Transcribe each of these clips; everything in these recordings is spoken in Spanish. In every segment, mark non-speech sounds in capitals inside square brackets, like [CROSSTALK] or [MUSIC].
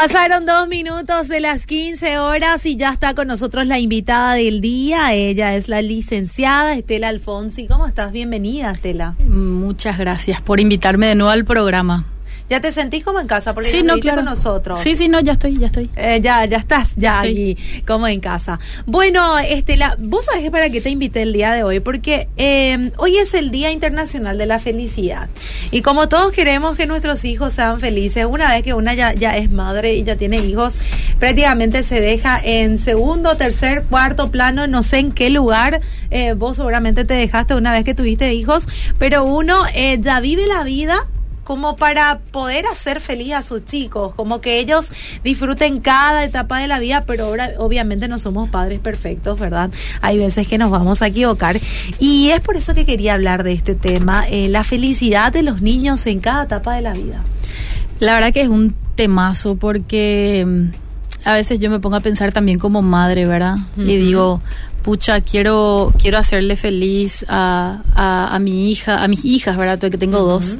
Pasaron dos minutos de las 15 horas y ya está con nosotros la invitada del día. Ella es la licenciada Estela Alfonsi. ¿Cómo estás? Bienvenida, Estela. Muchas gracias por invitarme de nuevo al programa. ¿Ya te sentís como en casa? Porque sí, no, claro. con nosotros. Sí, sí, no, ya estoy, ya estoy. Eh, ya, ya estás, ya aquí, como en casa. Bueno, Estela, vos sabés para qué te invité el día de hoy, porque eh, hoy es el Día Internacional de la Felicidad. Y como todos queremos que nuestros hijos sean felices, una vez que una ya, ya es madre y ya tiene hijos, prácticamente se deja en segundo, tercer, cuarto plano, no sé en qué lugar. Eh, vos seguramente te dejaste una vez que tuviste hijos, pero uno ya vive la vida como para poder hacer feliz a sus chicos, como que ellos disfruten cada etapa de la vida, pero ahora obviamente no somos padres perfectos, ¿verdad? Hay veces que nos vamos a equivocar y es por eso que quería hablar de este tema, eh, la felicidad de los niños en cada etapa de la vida. La verdad que es un temazo porque mm, a veces yo me pongo a pensar también como madre, ¿verdad? Y digo, pucha, quiero, quiero hacerle feliz a, a, mi hija, a mis hijas, ¿verdad? Que tengo dos.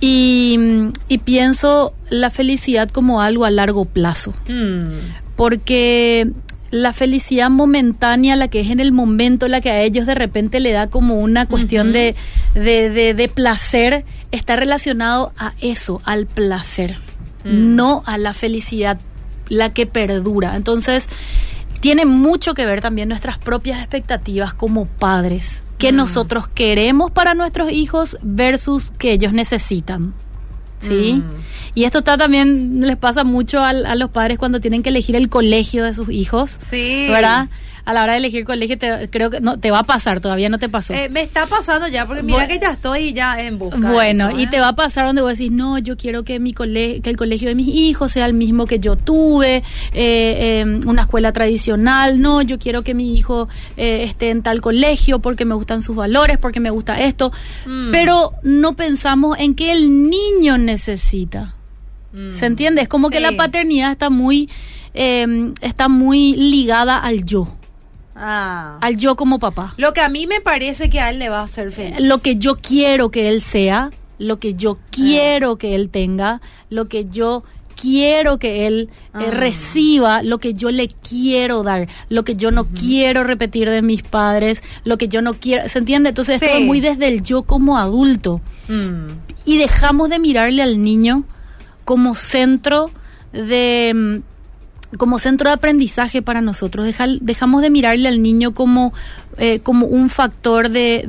Y, pienso la felicidad como algo a largo plazo. Mm. Porque la felicidad momentánea, la que es en el momento, la que a ellos de repente le da como una cuestión de, de, placer, está relacionado a eso, al placer, mm. no a la felicidad, la que perdura. Entonces, tiene mucho que ver también nuestras propias expectativas como padres que mm. nosotros queremos para nuestros hijos versus que ellos necesitan. ¿Sí? Mm. Y esto está también, les pasa mucho a, a, los padres cuando tienen que elegir el colegio de sus hijos. Sí. ¿Verdad? A la hora de elegir colegio, te, creo que no te va a pasar, todavía no te pasó. Eh, me está pasando ya, porque mira que ya estoy ya en busca. Bueno, y ¿eh? te va a pasar donde vos decís, no, yo quiero que mi colegio, que el colegio de mis hijos sea el mismo que yo tuve, eh, em, una escuela tradicional, no, yo quiero que mi hijo esté en tal colegio porque me gustan sus valores, porque me gusta esto, mm. pero no pensamos en que el niño necesita. Mm. ¿Se entiende? Es como que la paternidad está muy, em, está muy ligada al yo. Ah. Al yo como papá. Lo que a mí me parece que a él le va a hacer feliz. Lo que yo quiero que él sea, lo que yo quiero ah. que él tenga, lo que yo quiero que él eh, ah. reciba, lo que yo le quiero dar, lo que yo no quiero repetir de mis padres, lo que yo no quiero, ¿se entiende? Entonces es muy desde el yo como adulto. Mm. Y dejamos de mirarle al niño como centro de mm, como centro de aprendizaje para nosotros. dejamos de mirarle al niño como, eh, como un factor de,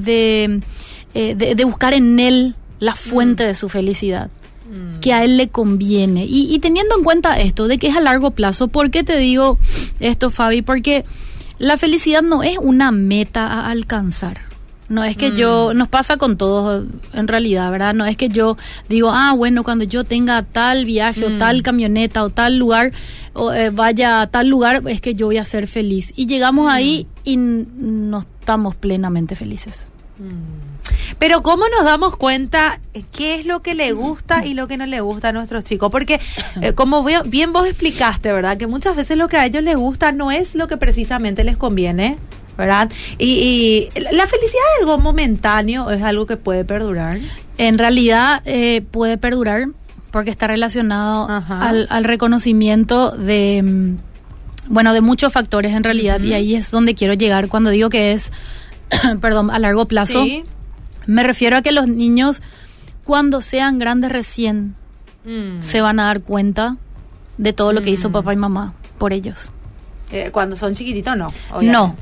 eh, de, de, buscar en él la fuente mm. de su felicidad mm. que a él le conviene. Y, y, teniendo en cuenta esto, de que es a largo plazo, ¿por qué te digo esto, Fabi? Porque la felicidad no es una meta a alcanzar. No es que yo, mm. nos pasa con todos en realidad, ¿verdad? No es que yo digo, ah, bueno, cuando yo tenga tal viaje o tal mm. camioneta o tal lugar, o eh, vaya a tal lugar, es que yo voy a ser feliz. Y llegamos ahí mm. y no estamos plenamente felices. Pero ¿cómo nos damos cuenta qué es lo que le gusta y lo que no le gusta a nuestros chicos? Porque eh, como bien vos explicaste, ¿verdad? Que muchas veces lo que a ellos les gusta no es lo que precisamente les conviene. ¿Verdad? Y, la felicidad es algo momentáneo, es algo que puede perdurar. En realidad eh, puede perdurar porque está relacionado al, reconocimiento de, mm, bueno, de muchos factores en realidad y ahí es donde quiero llegar cuando digo que es, [COUGHS] perdón, a largo plazo. Me refiero a que los niños cuando sean grandes recién mm. se van a dar cuenta de todo lo que hizo mm. papá y mamá por ellos. Eh, cuando son chiquititos no. No,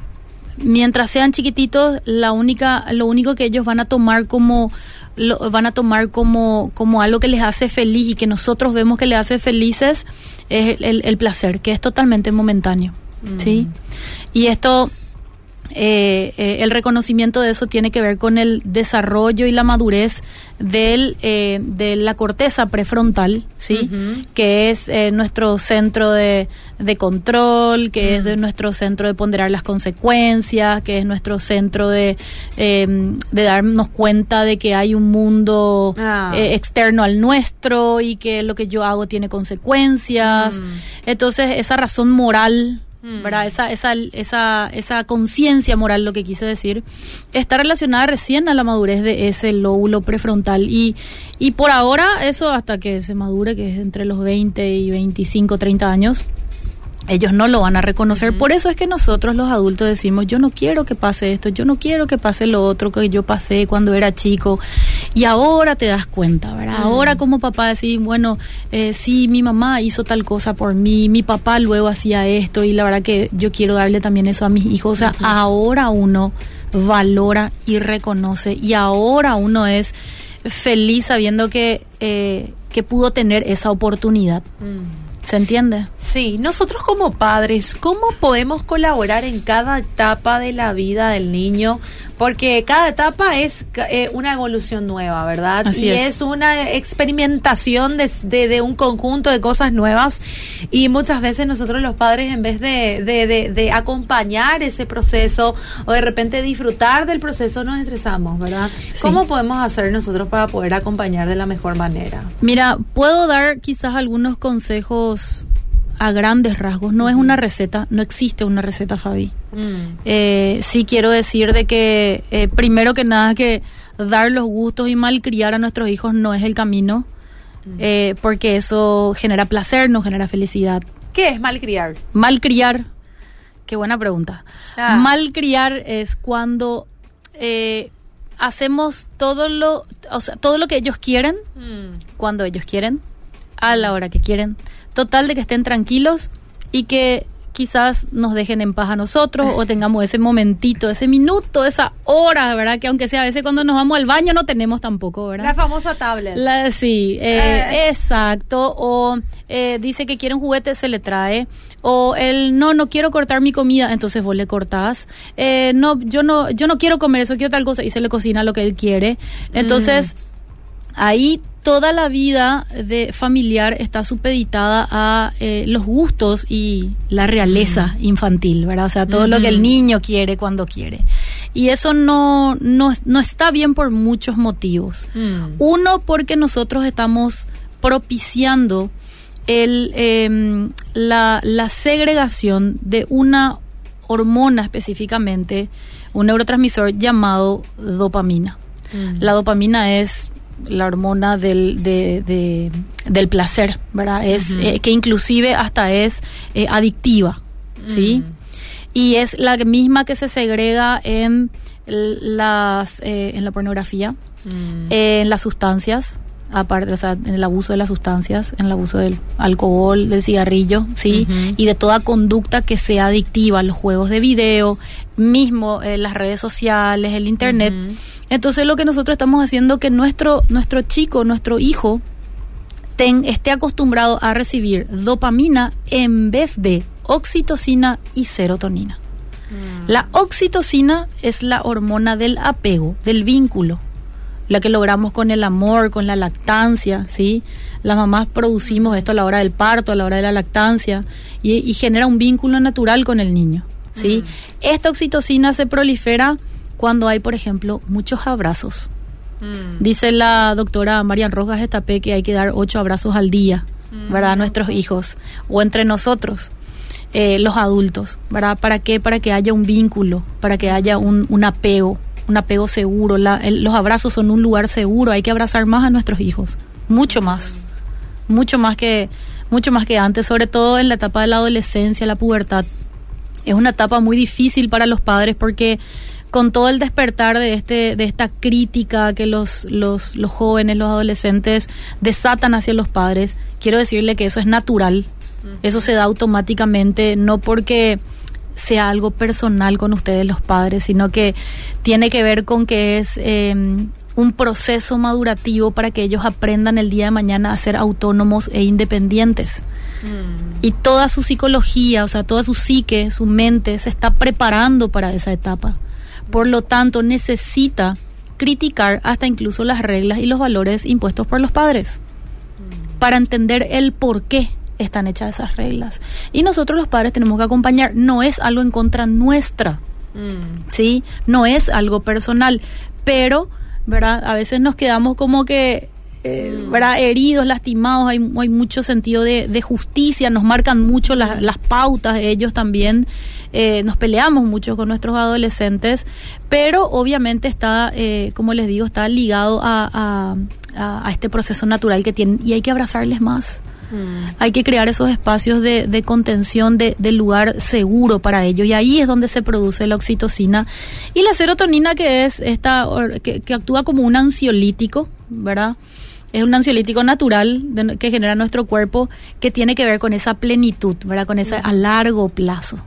mientras sean chiquititos, la única, lo único que ellos van a tomar como lo, van a tomar como, como algo que les hace feliz y que nosotros vemos que les hace felices es el, el, placer, que es totalmente momentáneo. ¿sí? Mm. Y esto eh, eh, el reconocimiento de eso tiene que ver con el desarrollo y la madurez del, eh, de la corteza prefrontal, ¿sí? Que es nuestro centro de, de control, que es de nuestro centro de ponderar las consecuencias, que es nuestro centro de, em, de darnos cuenta de que hay un mundo ah. externo al nuestro y que lo que yo hago tiene consecuencias. Mm. Entonces, esa razón moral Mm. ¿verdad? Esa, esa, esa, esa conciencia moral, lo que quise decir, está relacionada recién a la madurez de ese lóbulo prefrontal. Y, y por ahora, eso hasta que se madure, que es entre los 20 y 25, 30 años, ellos no lo van a reconocer. Por eso es que nosotros los adultos decimos, yo no quiero que pase esto, yo no quiero que pase lo otro que yo pasé cuando era chico. Y ahora te das cuenta, ¿verdad? Ahora como papá decís, bueno, eh, sí, mi mamá hizo tal cosa por mí, mi papá luego hacía esto y la verdad que yo quiero darle también eso a mis hijos. O sea, ahora uno valora y reconoce y ahora uno es feliz sabiendo que, eh, que pudo tener esa oportunidad. ¿Se entiende? Sí, nosotros como padres, ¿cómo podemos colaborar en cada etapa de la vida del niño porque cada etapa es eh, una evolución nueva, ¿verdad? y es. una experimentación de, de, un conjunto de cosas nuevas y muchas veces nosotros los padres en vez de, de, acompañar ese proceso o de repente disfrutar del proceso nos estresamos, ¿verdad? ¿Cómo podemos hacer nosotros para poder acompañar de la mejor manera? Mira, puedo dar quizás algunos consejos a grandes rasgos. No es una receta, no existe una receta, Fabi. Mm. Eh, sí quiero decir de que eh, primero que nada que dar los gustos y malcriar a nuestros hijos no es el camino, mm. eh, porque eso genera placer, no genera felicidad. ¿Qué es malcriar? Malcriar, qué buena pregunta. Ah. Malcriar es cuando hacemos todo lo, o sea, todo lo que ellos quieren, mm. cuando ellos quieren, a la hora que quieren Total de que estén tranquilos y que quizás nos dejen en paz a nosotros o tengamos ese momentito, ese minuto, esa hora, ¿verdad? Que aunque sea a veces cuando nos vamos al baño no tenemos tampoco, ¿verdad? La famosa tablet. sí, eh, eh. exacto. O eh, dice que quiere un juguete, se le trae. O el no, no quiero cortar mi comida, entonces vos le cortás. no, yo no, yo no quiero comer eso, quiero tal cosa y se le cocina lo que él quiere. Entonces, ahí toda la vida de familiar está supeditada a eh, los gustos y la realeza infantil, ¿verdad? O sea, todo lo que el niño quiere cuando quiere. Y eso no, no, está bien por muchos motivos. Mm. Uno, porque nosotros estamos propiciando el, em, la, la segregación de una hormona específicamente, un neurotransmisor llamado dopamina. Mm. La dopamina es la hormona del, del placer, ¿verdad? Es eh, que inclusive hasta es eh, adictiva, ¿sí? Mm. Y es la misma que se segrega en las eh, en la pornografía, mm. en las sustancias, aparte, o sea, en el abuso de las sustancias, en el abuso del alcohol, del cigarrillo, ¿sí? Y de toda conducta que sea adictiva, los juegos de video, mismo las redes sociales, el internet. Entonces lo que nosotros estamos haciendo es que nuestro, nuestro chico, nuestro hijo, ten, esté acostumbrado a recibir dopamina en vez de oxitocina y serotonina. Mm. La oxitocina es la hormona del apego, del vínculo, la que logramos con el amor, con la lactancia, ¿sí? Las mamás producimos esto a la hora del parto, a la hora de la lactancia, y, genera un vínculo natural con el niño, ¿sí? Mm. Esta oxitocina se prolifera cuando hay, por ejemplo, muchos abrazos. Mm. Dice la doctora Marian Rojas Estapé que hay que dar ocho abrazos al día, mm. ¿verdad? A nuestros hijos o entre nosotros, eh, los adultos, ¿verdad? ¿Para qué? Para que haya un vínculo, para que haya un, un apego, un apego seguro. los abrazos son un lugar seguro, hay que abrazar más a nuestros hijos, mucho más, mucho más que, mucho más que antes, sobre todo en la etapa de la adolescencia, la pubertad. Es una etapa muy difícil para los padres porque con todo el despertar de este de esta crítica que los, los, los jóvenes, los adolescentes desatan hacia los padres, quiero decirle que eso es natural. Eso se da automáticamente, no porque sea algo personal con ustedes los padres, sino que tiene que ver con que es em, un proceso madurativo para que ellos aprendan el día de mañana a ser autónomos e independientes. Y toda su psicología, o sea, toda su psique, su mente se está preparando para esa etapa. Por lo tanto, necesita criticar hasta incluso las reglas y los valores impuestos por los padres para entender el por qué están hechas esas reglas. Y nosotros los padres tenemos que acompañar, no es algo en contra nuestra, mm. ¿sí? No es algo personal, pero, ¿verdad? A veces nos quedamos como que eh, ¿verdad? heridos, lastimados, hay, hay mucho sentido de, de justicia, nos marcan mucho las, las pautas, ellos también. Eh, nos peleamos mucho con nuestros adolescentes, pero obviamente está, eh, como les digo, está ligado a, a, a, a este proceso natural que tienen y hay que abrazarles más. Hay que crear esos espacios de, de contención, de, de lugar seguro para ellos. Y ahí es donde se produce la oxitocina. Y la serotonina, que es esta, que, que actúa como un ansiolítico, ¿verdad? Es un ansiolítico natural de- que genera nuestro cuerpo que tiene que ver con esa plenitud, ¿verdad? Con esa a largo plazo.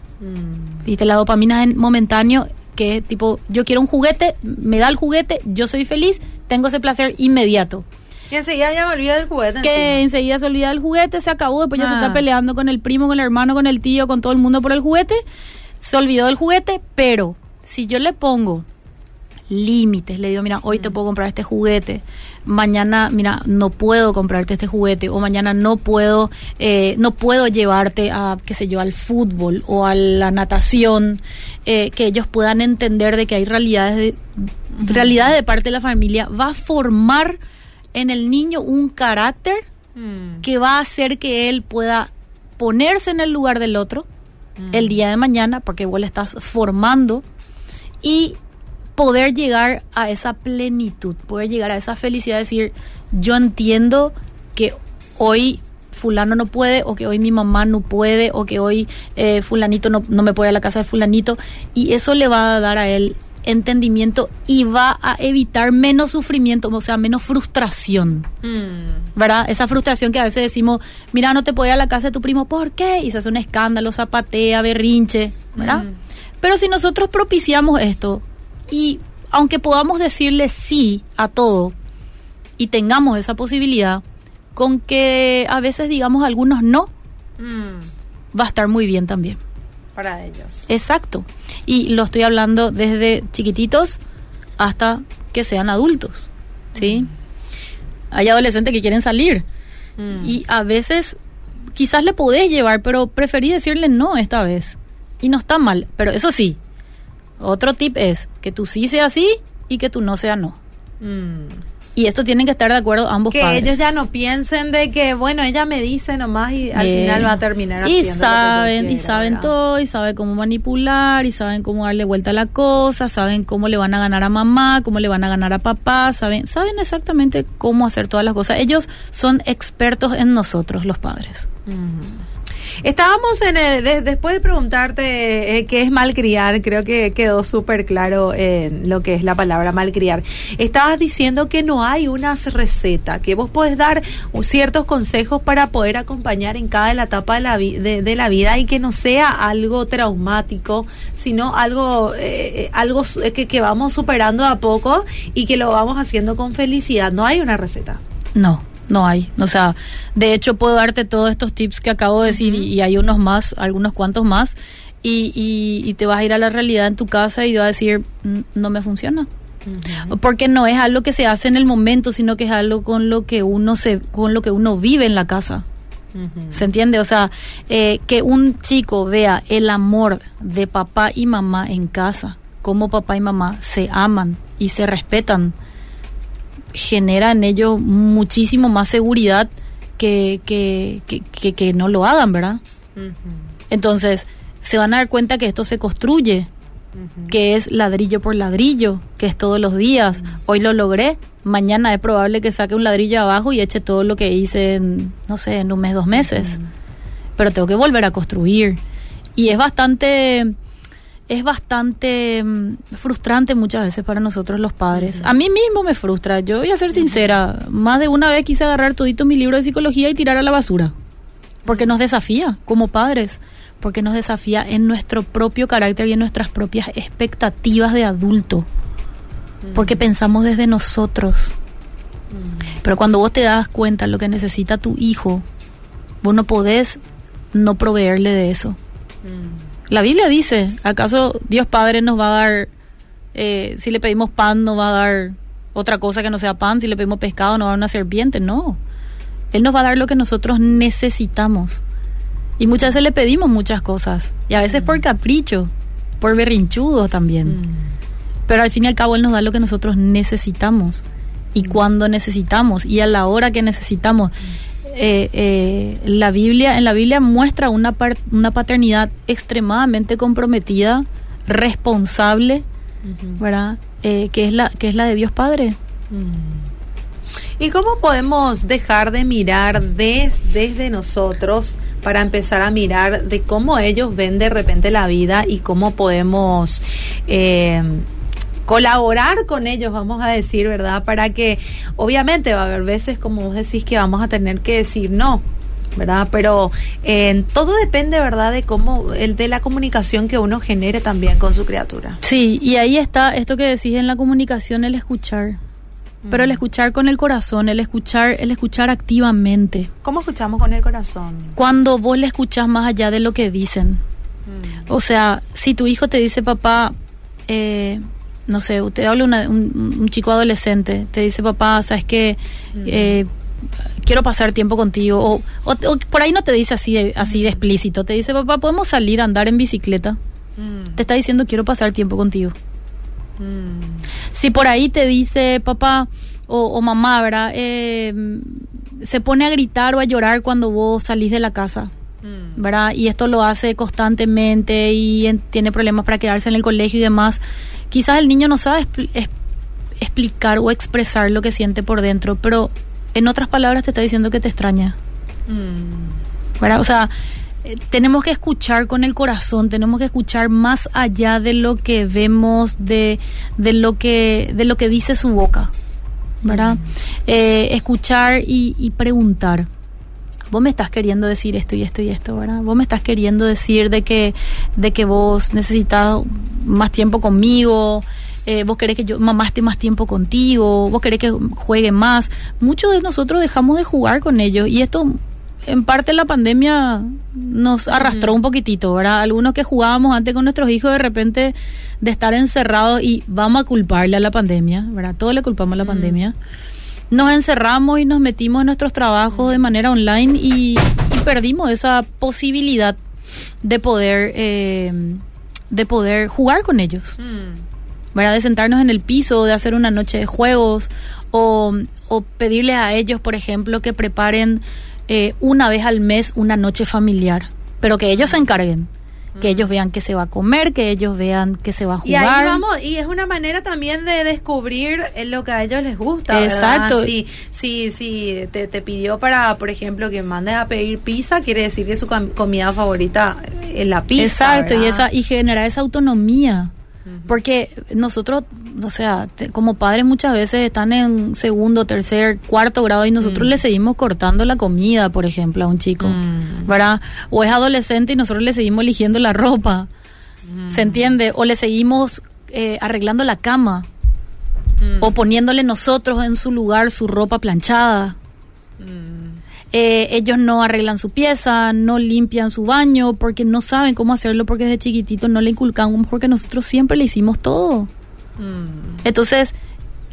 Viste, la dopamina es momentáneo, que tipo, yo quiero un juguete, me da el juguete, yo soy feliz, tengo ese placer inmediato Y enseguida ya me olvida del juguete. que enseguida se olvida del juguete, se acabó, después ya se Ah. está peleando con el primo, con el hermano, con el tío, con todo el mundo por el juguete, se olvidó del juguete, pero si yo le pongo límites, le digo, mira, hoy te puedo comprar este juguete, mañana, mira, no puedo comprarte este juguete, o mañana no puedo, eh, no puedo llevarte a, qué sé yo, al fútbol o a la natación, eh, que ellos puedan entender de que hay realidades de, realidades de parte de la familia, va a formar en el niño un carácter Mm. que va a hacer que él pueda ponerse en el lugar del otro el día de mañana, porque vos le estás formando, y poder llegar a esa plenitud, poder llegar a esa felicidad, de decir, yo entiendo que hoy fulano no puede, o que hoy mi mamá no puede, o que hoy eh, fulanito no, no me puede ir a la casa de fulanito, y eso le va a dar a él entendimiento y va a evitar menos sufrimiento, o sea, menos frustración. Mm. ¿verdad? Esa frustración que a veces decimos, mira, no te puedo ir a la casa de tu primo, ¿por qué? Y se hace un escándalo, zapatea, berrinche, ¿verdad? Mm. Pero si nosotros propiciamos esto y aunque podamos decirle sí a todo y tengamos esa posibilidad, con que a veces digamos algunos no, Mm. va a estar muy bien también. Para ellos. Exacto. Y lo estoy hablando desde chiquititos hasta que sean adultos, ¿sí? Hay adolescentes que quieren salir Mm. y a veces quizás le podés llevar, pero preferí decirle no esta vez. Y no está mal, pero eso sí, otro tip es que tú sí sea sí y que tú no sea no. Mm. Y esto tienen que estar de acuerdo ambos Que padres. ellos ya no piensen de que, bueno, ella me dice nomás y al Bien. final va a terminar y que saben y saben ¿verdad? todo y saben cómo manipular y saben cómo darle vuelta a la cosa saben cómo le van a ganar a mamá cómo le van a ganar a papá saben saben exactamente cómo hacer todas las cosas ellos son expertos en nosotros los padres Estábamos en el, de- después de preguntarte eh, qué es malcriar, creo que quedó súper claro en lo que es la palabra malcriar. Estabas diciendo que no hay una receta, que vos podés dar ciertos consejos para poder acompañar en cada etapa de la, de, de la vida y que no sea algo traumático, sino algo, eh, algo s- que, que vamos superando a poco y que lo vamos haciendo con felicidad. No hay una receta. no no hay. O sea de hecho puedo darte todos estos tips que acabo de decir y, y hay unos más algunos cuantos más y, y, y te vas a ir a la realidad en tu casa y vas a decir "Mm, no me funciona porque no es algo que se hace en el momento sino que es algo con lo que uno se con lo que uno vive en la casa. ¿Se entiende? O sea, eh, que un chico vea el amor de papá y mamá en casa, cómo papá y mamá se aman y se respetan, genera en ellos muchísimo más seguridad que, que, que, que- que no lo hagan, ¿verdad? Entonces, se van a dar cuenta que esto se construye, que es ladrillo por ladrillo, que es todos los días. Hoy lo logré, mañana es probable que saque un ladrillo abajo y eche todo lo que hice en, no sé, en un mes, dos meses. Pero tengo que volver a construir. Y es bastante, es bastante mm, frustrante muchas veces para nosotros los padres. A mí mismo me frustra, yo voy a ser sincera, más de una vez quise agarrar todito mi libro de psicología y tirar a la basura porque nos desafía como padres, porque nos desafía en nuestro propio carácter y en nuestras propias expectativas de adulto, porque pensamos desde nosotros. Pero cuando vos te das cuenta de lo que necesita tu hijo, vos no podés no proveerle de eso. La Biblia dice, ¿acaso Dios Padre nos va a dar, eh, si le pedimos pan, nos va a dar otra cosa que no sea pan? Si le pedimos pescado, nos va a dar una serpiente. No. Él nos va a dar lo que nosotros necesitamos. Y muchas veces le pedimos muchas cosas. Y a veces por capricho, por berrinchudo también. Pero al fin y al cabo Él nos da lo que nosotros necesitamos. y cuando necesitamos y a la hora que necesitamos. Eh, eh, la Biblia, en la Biblia muestra una, una paternidad extremadamente comprometida, responsable, ¿verdad? Eh, que, es la, que es la de Dios Padre. ¿Y cómo podemos dejar de mirar desde nosotros para empezar a mirar de cómo ellos ven de repente la vida y cómo podemos eh, colaborar con ellos, vamos a decir, ¿verdad? Para que obviamente va a haber veces, como vos decís, que vamos a tener que decir no. ¿verdad? Pero eh, todo depende, ¿verdad?, de cómo, el de la comunicación que uno genere también con su criatura. Sí, y ahí está esto que decís en la comunicación, el escuchar. Pero el escuchar con el corazón, el escuchar, el escuchar activamente. ¿Cómo escuchamos con el corazón? Cuando vos le escuchas más allá de lo que dicen. Mm. O sea, si tu hijo te dice, papá, eh, no sé, usted habla un, chico adolescente, te dice, papá, sabes que mm. eh, quiero pasar tiempo contigo, o, por ahí no te dice así de, así de explícito, te dice, papá, podemos salir a andar en bicicleta. Te está diciendo, quiero pasar tiempo contigo. Si por ahí te dice papá o, mamá, ¿verdad? Eh, se pone a gritar o a llorar cuando vos salís de la casa. Mm. ¿verdad? Y esto lo hace constantemente y tiene problemas para quedarse en el colegio y demás. Quizás el niño no sabe explicar o expresar lo que siente por dentro, pero en otras palabras te está diciendo que te extraña. Mm. ¿verdad? O sea, eh, tenemos que escuchar con el corazón, tenemos que escuchar más allá de lo que vemos, de, de lo que de lo que dice su boca, ¿verdad? Eh, escuchar y, preguntar. Vos me estás queriendo decir esto y esto y esto, ¿verdad? Vos me estás queriendo decir de que de que vos necesitas más tiempo conmigo, eh, vos querés que yo mamá esté más tiempo contigo, vos querés que juegue más. Muchos de nosotros dejamos de jugar con ellos y esto en parte la pandemia nos arrastró un poquitito, ¿verdad? Algunos que jugábamos antes con nuestros hijos de repente de estar encerrados y vamos a culparle a la pandemia, ¿verdad? Todos le culpamos a la pandemia. Nos encerramos y nos metimos en nuestros trabajos de manera online y, perdimos esa posibilidad de poder eh, de poder jugar con ellos. ¿verdad? De sentarnos en el piso, de hacer una noche de juegos o, o pedirles a ellos, por ejemplo, que preparen eh, una vez al mes una noche familiar, pero que ellos se encarguen que ellos vean que se va a comer, que ellos vean que se va a jugar. Y ahí vamos, y es una manera también de descubrir lo que a ellos les gusta. Exacto. Si, si, si te, te, pidió para, por ejemplo, que mandes a pedir pizza, quiere decir que su comida favorita es la pizza. Exacto, y, esa, y generar esa autonomía. Porque nosotros, o sea, como padres muchas veces están en segundo, tercer, cuarto grado y nosotros mm. le seguimos cortando la comida, por ejemplo, a un chico, mm. ¿verdad? O es adolescente y nosotros le seguimos eligiendo la ropa, mm. ¿se entiende? O le seguimos eh, arreglando la cama, o poniéndole nosotros en su lugar su ropa planchada. Eh, ellos no arreglan su pieza, no limpian su baño porque no saben cómo hacerlo porque desde chiquitito no le inculcamos porque nosotros siempre le hicimos todo. Mm. Entonces,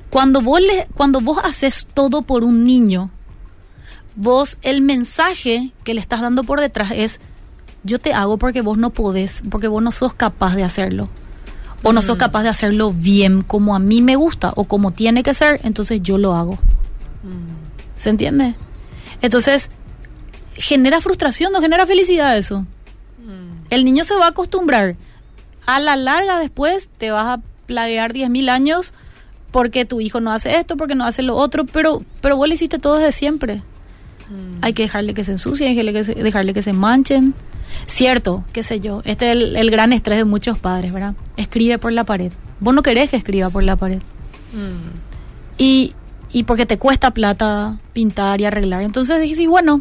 cuando vos, le, cuando vos haces todo por un niño, vos el mensaje que le estás dando por detrás es, yo te hago porque vos no podés, porque vos no sos capaz de hacerlo. O no sos mm. capaz de hacerlo bien como a mí me gusta o como tiene que ser, entonces yo lo hago. Mm. ¿Se entiende? Entonces, genera frustración, no genera felicidad eso. Mm. El niño se va a acostumbrar. A la larga después te vas a plaguear 10.000 años porque tu hijo no hace esto, porque no hace lo otro, pero, pero vos le hiciste todo desde siempre. Mm. Hay que dejarle que se ensucien, hay que dejarle que se manchen. Cierto, qué sé yo, este es el, gran estrés de muchos padres, ¿verdad? Escribe por la pared. Vos no querés que escriba por la pared. Mm. Y y porque te cuesta plata pintar y arreglar. Entonces dije, sí, bueno,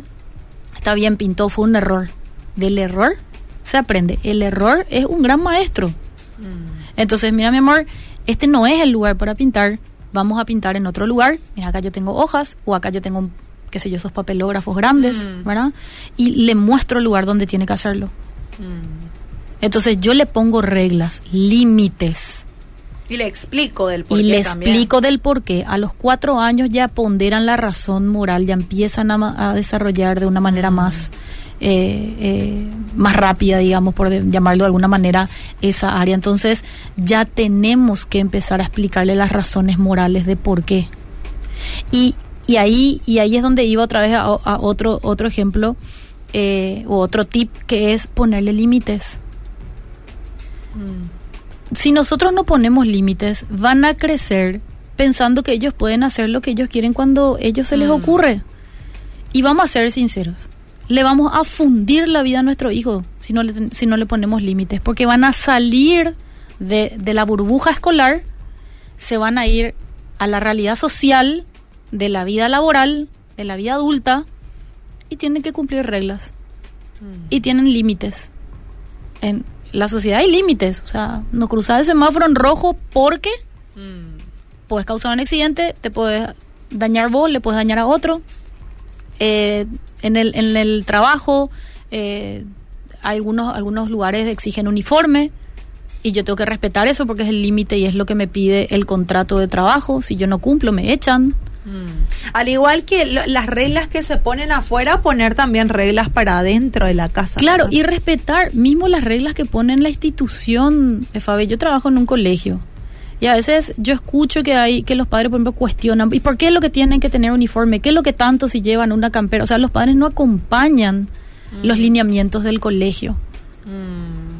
está bien, pintó, fue un error. Del error se aprende. El error es un gran maestro. Mm. Entonces, mira, mi amor, este no es el lugar para pintar. Vamos a pintar en otro lugar. Mira, acá yo tengo hojas o acá yo tengo, qué sé yo, esos papelógrafos grandes, mm. ¿verdad? Y le muestro el lugar donde tiene que hacerlo. Mm. Entonces yo le pongo reglas, límites. Y le explico del por qué. Y le explico del por qué. A los cuatro años ya ponderan la razón moral, ya empiezan a, desarrollar de una manera más, eh, eh, más rápida, digamos, por llamarlo de alguna manera, esa área. Entonces ya tenemos que empezar a explicarle las razones morales de por qué. Y, y, ahí, y ahí es donde iba otra vez a, a otro, otro ejemplo eh, o otro tip que es ponerle límites. Mm. Si nosotros no ponemos límites, van a crecer pensando que ellos pueden hacer lo que ellos quieren cuando ellos se les mm. ocurre. Y vamos a ser sinceros, le vamos a fundir la vida a nuestro hijo si no le, si no le ponemos límites, porque van a salir de, de la burbuja escolar, se van a ir a la realidad social, de la vida laboral, de la vida adulta, y tienen que cumplir reglas. Mm. Y tienen límites. En la sociedad hay límites. O sea, no cruzar el semáforo en rojo porque mm. puedes causar un accidente, te puedes dañar vos, le puedes dañar a otro. Eh, en, el, en el trabajo, eh, algunos, algunos lugares exigen uniforme y yo tengo que respetar eso porque es el límite y es lo que me pide el contrato de trabajo. Si yo no cumplo, me echan. Mm. Al igual que las reglas que se ponen afuera, poner también reglas para adentro de la casa. Claro, y respetar mismo las reglas que pone la institución. Eh, Fabi, yo trabajo en un colegio. Y a veces yo escucho que hay que los padres, por ejemplo, cuestionan, ¿y por qué es lo que tienen que tener uniforme? ¿Qué es lo que tanto si llevan una campera? O sea, los padres no acompañan los mm. lineamientos del colegio. Mm.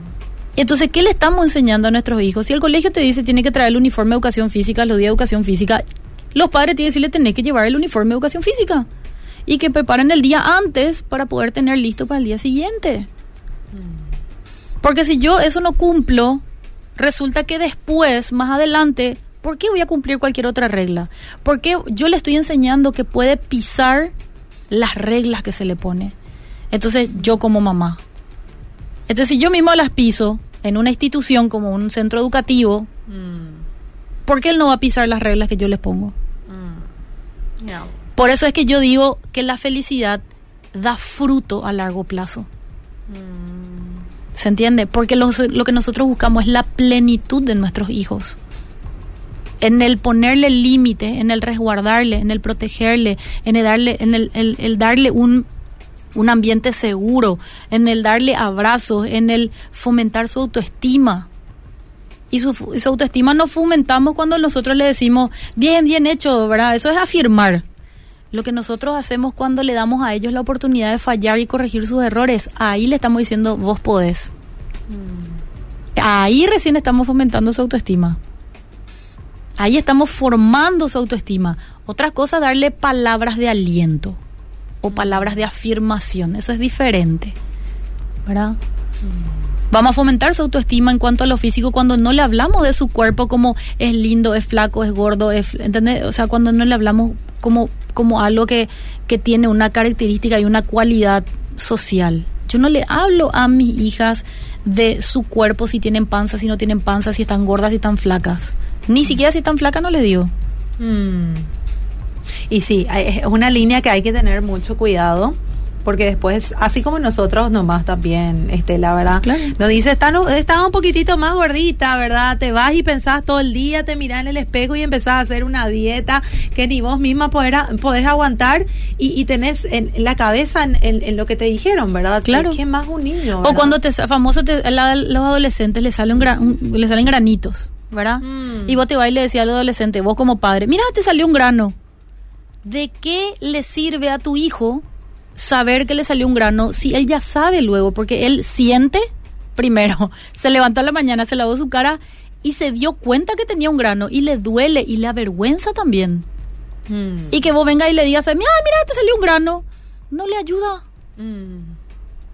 Entonces, ¿qué le estamos enseñando a nuestros hijos? Si el colegio te dice tiene que traer el uniforme de educación física, los días de educación física, los padres tienen que decirle tenés que llevar el uniforme de educación física y que preparen el día antes para poder tener listo para el día siguiente. Porque si yo eso no cumplo, resulta que después, más adelante, ¿por qué voy a cumplir cualquier otra regla? Porque yo le estoy enseñando que puede pisar las reglas que se le pone. Entonces, yo como mamá. Entonces, si yo mismo las piso en una institución como un centro educativo, mm. ¿por qué él no va a pisar las reglas que yo les pongo? Por eso es que yo digo que la felicidad da fruto a largo plazo. Mm. ¿Se entiende? Porque lo, que nosotros buscamos es la plenitud de nuestros hijos. En el ponerle límite, en el resguardarle, en el protegerle, en el darle, en el, darle un, un ambiente seguro, en el darle abrazos, en el fomentar su autoestima. Y su, su, autoestima no fomentamos cuando nosotros le decimos, bien, bien hecho, ¿verdad? Eso es afirmar. Lo que nosotros hacemos cuando le damos a ellos la oportunidad de fallar y corregir sus errores, ahí le estamos diciendo, vos podés. Mm. Ahí recién estamos fomentando su autoestima. Ahí estamos formando su autoestima. Otra cosa, darle palabras de aliento o palabras de afirmación. Eso es diferente. ¿Verdad? Mm. Vamos a fomentar su autoestima en cuanto a lo físico cuando no le hablamos de su cuerpo como es lindo, es flaco, es gordo, es, ¿entendés? O sea, cuando no le hablamos como, como algo que, que tiene una característica y una cualidad social. Yo no le hablo a mis hijas de su cuerpo, si tienen panza, si no tienen panza, si están gordas, si están flacas. Ni siquiera si están flacas no les digo. Mm. Y sí, es una línea que hay que tener mucho cuidado porque después, así como nosotros nomás también, este, la verdad, nos dice, está, está un poquitito más gordita, ¿verdad? Te vas y pensás todo el día, te mirás en el espejo y empezás a hacer una dieta que ni vos misma podés aguantar y, y tenés en, la cabeza en, lo que te dijeron, ¿verdad? Claro. ¿Qué más un niño? O cuando te famoso te, los adolescentes les, sale un le salen granitos, ¿verdad? Mm. Y vos te vas y le decías al adolescente, vos como padre, mira, te salió un grano. ¿De qué le sirve a tu hijo saber que le salió un grano si él ya sabe luego, porque él siente, primero, [LAUGHS] se levantó a la mañana, se lavó su cara y se dio cuenta que tenía un grano y le duele y le avergüenza también. Hmm. Y que vos venga y le digas, mira, mira, te salió un grano, no le ayuda. Hmm.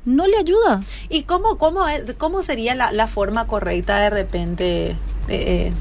No le ayuda. ¿Y cómo, cómo, es, cómo sería la, forma correcta de repente? Eh, eh,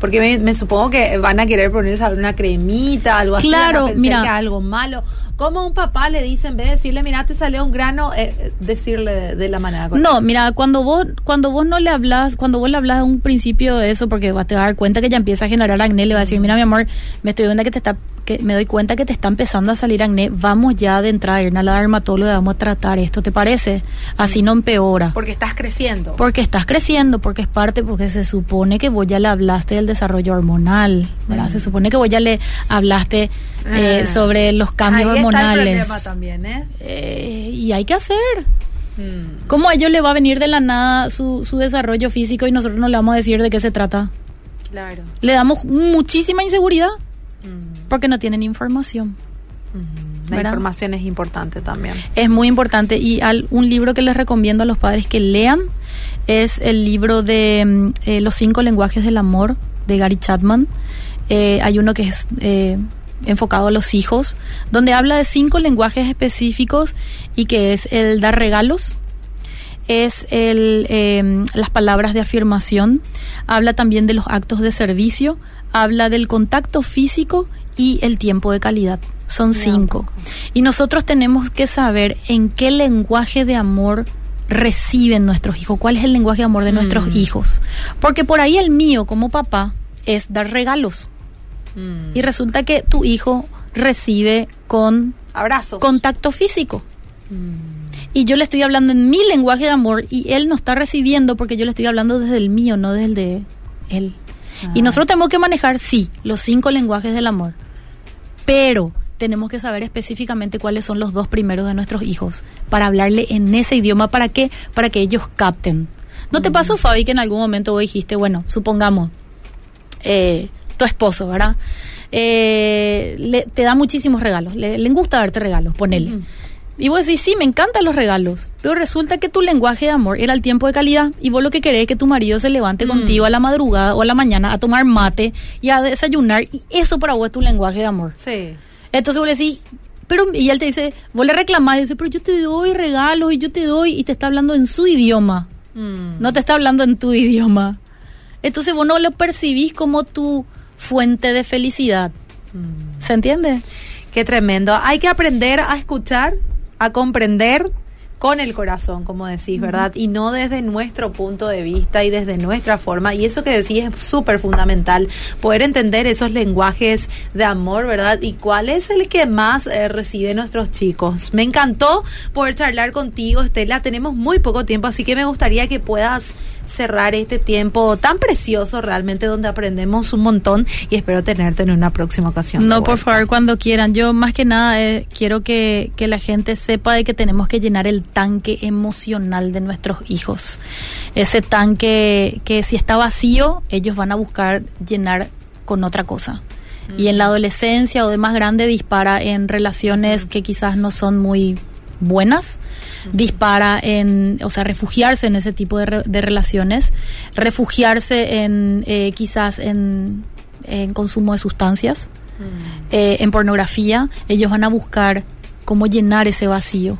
porque me, supongo que van a querer ponerse una cremita, algo así. Claro, mira. Que algo malo. ¿Cómo un papá le dice, en vez de decirle, mira, te salió un grano, eh, decirle de, la manera correcta? No, mira, cuando vos, cuando vos no le hablas, cuando vos le hablas a un principio de eso, porque vas a dar cuenta que ya empieza a generar acné, le va a decir, mira, mi amor, me estoy viendo que te está que me doy cuenta que te está empezando a salir acné, vamos ya de entrada a ir a la dermatóloga, vamos a tratar esto, ¿te parece? Así no empeora. Porque estás creciendo. Porque estás creciendo, porque es parte, porque se supone que vos ya le hablaste del desarrollo hormonal, ¿verdad? Se supone que vos ya le hablaste eh, ah. sobre los cambios hormonales. también, ¿eh? ¿eh? Y hay que hacer. Mm. ¿Cómo a ellos le va a venir de la nada su, su desarrollo físico y nosotros no le vamos a decir de qué se trata? Claro. Le damos muchísima inseguridad. Porque no tienen información. La ¿verdad? información es importante también. Es muy importante y al- un libro que les recomiendo a los padres que lean es el libro de mm, eh, Los cinco lenguajes del amor de Gary Chapman. Eh, hay uno que es eh, enfocado a los hijos, donde habla de cinco lenguajes específicos y que es el dar regalos, es el, eh, las palabras de afirmación, habla también de los actos de servicio, habla del contacto físico y el tiempo de calidad. Son cinco. Y nosotros tenemos que saber en qué lenguaje de amor reciben nuestros hijos, cuál es el lenguaje de amor de nuestros Mm. hijos. Porque por ahí el mío como papá es dar regalos. Mm. Y resulta que tu hijo recibe con Abrazos. contacto físico. Mm. Y yo le estoy hablando en mi lenguaje de amor y él no está recibiendo porque yo le estoy hablando desde el mío, no desde el de él. Y Ah. nosotros tenemos que manejar, sí, los cinco lenguajes del amor. Pero tenemos que saber específicamente cuáles son los dos primeros de nuestros hijos para hablarle en ese idioma. ¿Para qué? Para que ellos capten. ¿No te pasó, Fabi, que en algún momento vos dijiste, bueno, supongamos, eh, tu esposo, ¿verdad? Eh, le- te da muchísimos regalos, le, le gusta darte regalos, ponele. Y vos decís, sí, me encantan los regalos, pero resulta que tu lenguaje de amor era el tiempo de calidad y vos lo que querés es que tu marido se levante Mm. contigo a la madrugada o a la mañana a tomar mate y a desayunar y eso para vos es tu lenguaje de amor. Sí. Entonces vos le decís, pero, y él te dice, vos le reclamás y dice, pero yo te doy regalos y yo te doy y te está hablando en su idioma, Mm. no te está hablando en tu idioma. Entonces vos no lo percibís como tu fuente de felicidad. Mm. ¿Se entiende? Qué tremendo. Hay que aprender a escuchar, a comprender con el corazón, como decís, ¿verdad? Y no desde nuestro punto de vista y desde nuestra forma. Y eso que decís es súper fundamental, poder entender esos lenguajes de amor, ¿verdad? Y cuál es el que más eh, reciben nuestros chicos. Me encantó poder charlar contigo, Estela. Tenemos muy poco tiempo, así que me gustaría que puedas cerrar este tiempo tan precioso realmente donde aprendemos un montón y espero tenerte en una próxima ocasión. No, por favor, cuando quieran. Yo más que nada eh, quiero que, que la gente sepa de que tenemos que llenar el tanque emocional de nuestros hijos. Ese tanque que si está vacío, ellos van a buscar llenar con otra cosa. Y en la adolescencia o de más grande dispara en relaciones que quizás no son muy buenas, dispara en, o sea, refugiarse en ese tipo de, re- de relaciones, refugiarse en eh, quizás en, en consumo de sustancias, eh, en pornografía, ellos van a buscar cómo llenar ese vacío.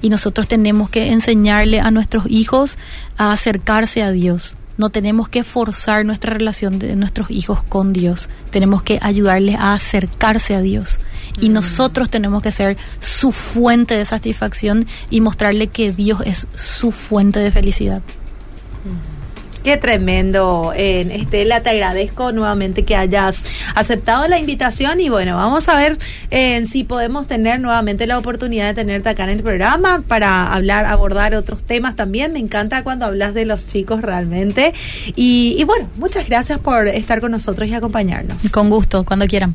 Y nosotros tenemos que enseñarle a nuestros hijos a acercarse a Dios. No tenemos que forzar nuestra relación de nuestros hijos con Dios. Tenemos que ayudarles a acercarse a Dios. Y nosotros tenemos que ser su fuente de satisfacción y mostrarle que Dios es su fuente de felicidad. Qué tremendo, eh, Estela, te agradezco nuevamente que hayas aceptado la invitación y bueno, vamos a ver eh, si podemos tener nuevamente la oportunidad de tenerte acá en el programa para hablar, abordar otros temas también. Me encanta cuando hablas de los chicos realmente. Y, y bueno, muchas gracias por estar con nosotros y acompañarnos. Con gusto, cuando quieran.